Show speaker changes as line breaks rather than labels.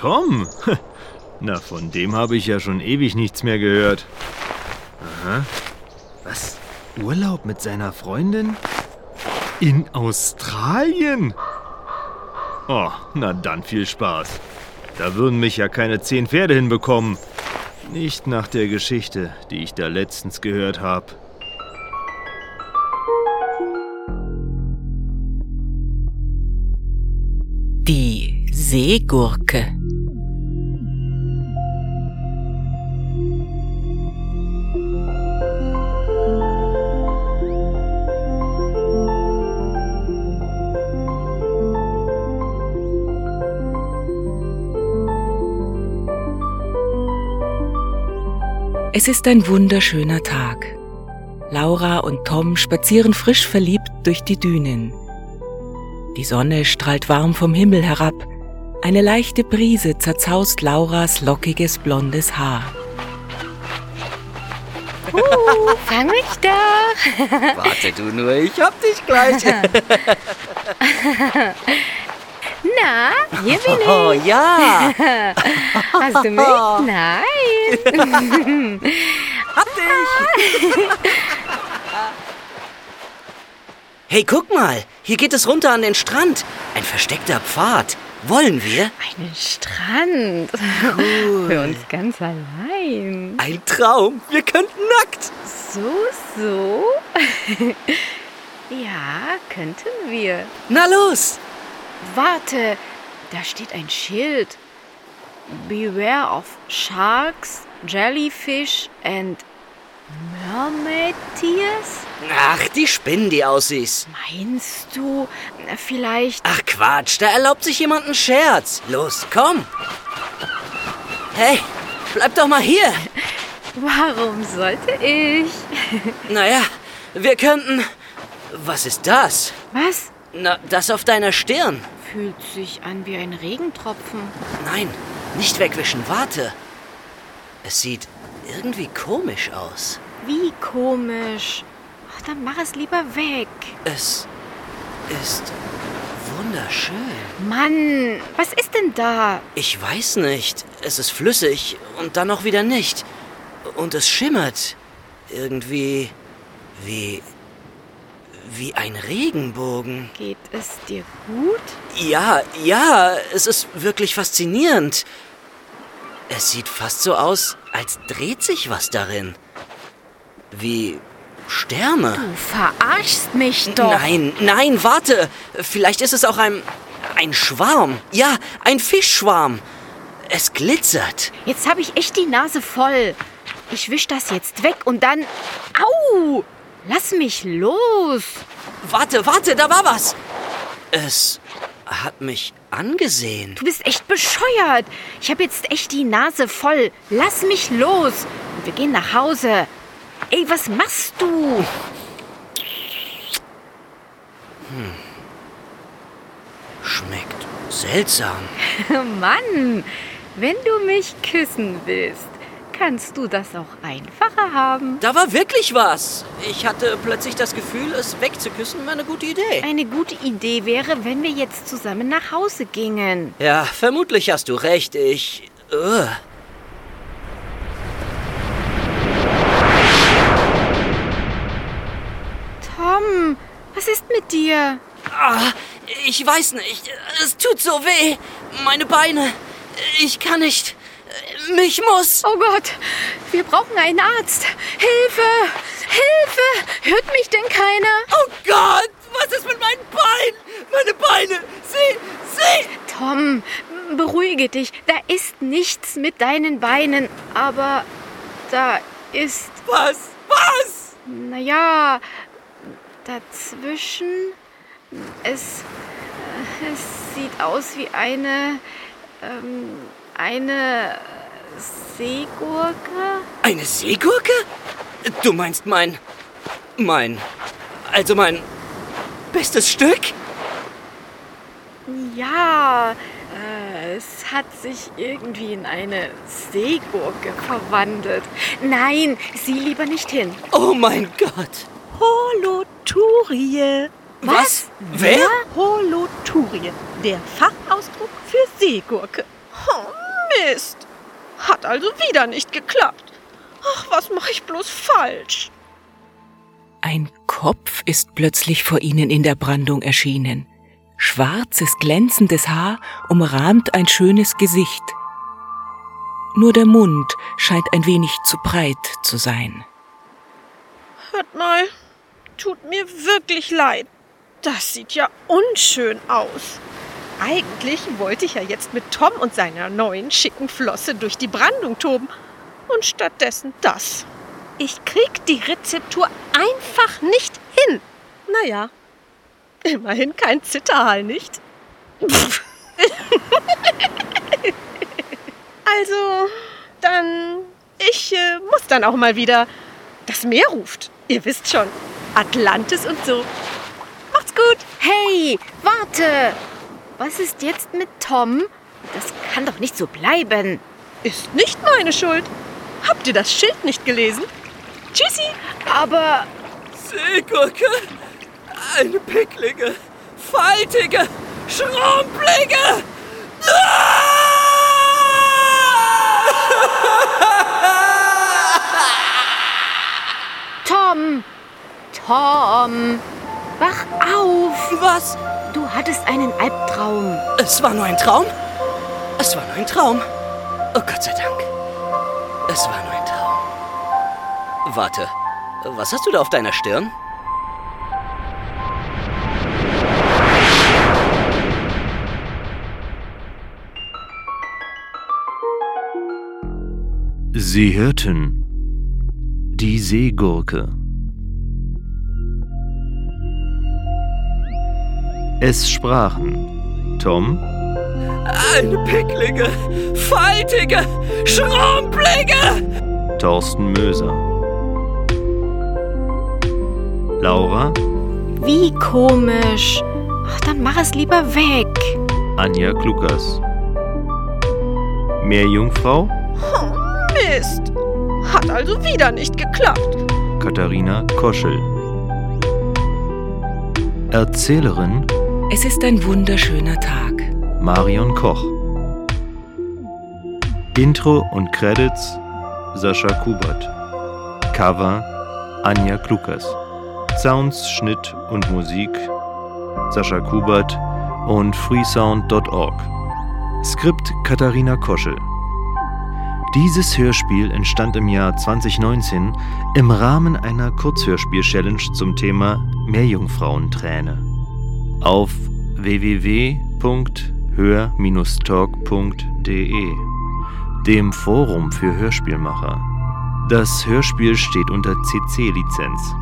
Tom? Na, von dem habe ich ja schon ewig nichts mehr gehört. Aha. Was? Urlaub mit seiner Freundin? In Australien? Oh, na dann viel Spaß. Da würden mich ja keine zehn Pferde hinbekommen. Nicht nach der Geschichte, die ich da letztens gehört habe.
Die Seegurke. Es ist ein wunderschöner Tag. Laura und Tom spazieren frisch verliebt durch die Dünen. Die Sonne strahlt warm vom Himmel herab. Eine leichte Brise zerzaust Lauras lockiges blondes Haar.
Uh, fang mich doch.
Warte du nur, ich hab dich gleich.
Na, hier bin ich.
Oh ja,
Hast du mich? Nein.
hab dich. Hey, guck mal, hier geht es runter an den Strand. Ein versteckter Pfad. Wollen wir?
Einen Strand. Für uns ganz allein.
Ein Traum. Wir könnten nackt.
So, so. ja, könnten wir.
Na los.
Warte, da steht ein Schild. Beware of sharks, jellyfish and mermaid tears?
Ach, die Spinnen, die aussiehst.
Meinst du, vielleicht
Ach Quatsch, da erlaubt sich jemand einen Scherz. Los, komm. Hey, bleib doch mal hier.
Warum sollte ich?
Naja, wir könnten... Was ist das?
Was?
Na, das auf deiner Stirn.
Fühlt sich an wie ein Regentropfen.
Nein, nicht wegwischen, warte. Es sieht irgendwie komisch aus.
Wie komisch. Ach, dann mach es lieber weg.
Es ist wunderschön.
Mann, was ist denn da?
Ich weiß nicht. Es ist flüssig und dann auch wieder nicht. Und es schimmert. Irgendwie wie wie ein Regenbogen.
Geht es dir gut?
Ja, ja, es ist wirklich faszinierend. Es sieht fast so aus, als dreht sich was darin. Wie Sterne.
Du verarschst mich doch.
Nein, nein, warte. Vielleicht ist es auch ein. ein Schwarm. Ja, ein Fischschwarm. Es glitzert.
Jetzt habe ich echt die Nase voll. Ich wisch das jetzt weg und dann. Au! Lass mich los!
Warte, warte, da war was. Es hat mich angesehen.
Du bist echt bescheuert. Ich habe jetzt echt die Nase voll. Lass mich los. Und wir gehen nach Hause. Ey, was machst du?
Schmeckt seltsam.
Mann, wenn du mich küssen willst, kannst du das auch einfacher haben.
Da war wirklich was. Ich hatte plötzlich das Gefühl, es wegzuküssen wäre eine gute Idee.
Eine gute Idee wäre, wenn wir jetzt zusammen nach Hause gingen.
Ja, vermutlich hast du recht. Ich. Ugh.
Tom, was ist mit dir?
Ah, ich weiß nicht. Es tut so weh. Meine Beine. Ich kann nicht. Mich muss.
Oh Gott, wir brauchen einen Arzt. Hilfe! Hilfe! Hört mich denn keiner?
Oh Gott, was ist mit meinen Beinen? Meine Beine. Sie, sie.
Tom, beruhige dich. Da ist nichts mit deinen Beinen. Aber da ist,
Was? Was?
naja, dazwischen. Es, es sieht aus wie eine, ähm, eine Seegurke.
Eine Seegurke? Du meinst mein. Mein. Also mein. Bestes Stück?
Ja, äh, es hat sich irgendwie in eine Seegurke verwandelt. Nein, sieh lieber nicht hin.
Oh mein Gott.
Holoturie.
Was? Wer?
Holoturie, der Fachausdruck für Seegurke. Oh, Mist. Hat also wieder nicht geklappt. Ach, was mache ich bloß falsch?
Ein Kopf ist plötzlich vor ihnen in der Brandung erschienen. Schwarzes, glänzendes Haar umrahmt ein schönes Gesicht. Nur der Mund scheint ein wenig zu breit zu sein.
Hört mal, tut mir wirklich leid. Das sieht ja unschön aus. Eigentlich wollte ich ja jetzt mit Tom und seiner neuen schicken Flosse durch die Brandung toben. Und stattdessen das. Ich krieg die Rezeptur einfach nicht hin. Naja, immerhin kein Zitterhall, nicht? also, dann. Ich äh, muss dann auch mal wieder. Das Meer ruft. Ihr wisst schon. Atlantis und so. Macht's gut.
Hey, warte! Was ist jetzt mit Tom? Das kann doch nicht so bleiben.
Ist nicht meine Schuld. Habt ihr das Schild nicht gelesen? Tschüssi.
Aber
Seegurke, eine picklige, faltige, schrumpelige.
Tom! Tom! Wach auf!
Was?
Du hattest einen Albtraum.
Es war nur ein Traum? Es war nur ein Traum. Oh Gott sei Dank. Es war nur ein Traum. Warte, was hast du da auf deiner Stirn?
Sie hörten die Seegurke. Es sprachen Tom,
Eine picklige, faltige, schrumpelige.
Thorsten Möser, Laura,
Wie komisch. Ach, dann mach es lieber weg.
Anja Klukas, Meerjungfrau,
Oh, Mist. Hat also wieder nicht geklappt.
Katharina Koschel, Erzählerin
Es ist ein wunderschöner Tag.
Marion Koch. Intro und Credits Sascha Kubert. Cover Anja Klukas. Sounds, Schnitt und Musik Sascha Kubert und freesound.org. Skript Katharina Koschel. Dieses Hörspiel entstand im Jahr 2019 im Rahmen einer Kurzhörspiel-Challenge zum Thema Meerjungfrauenträne. Auf www.hör-talk.de, dem Forum für Hörspielmacher. Das Hörspiel steht unter CC-Lizenz.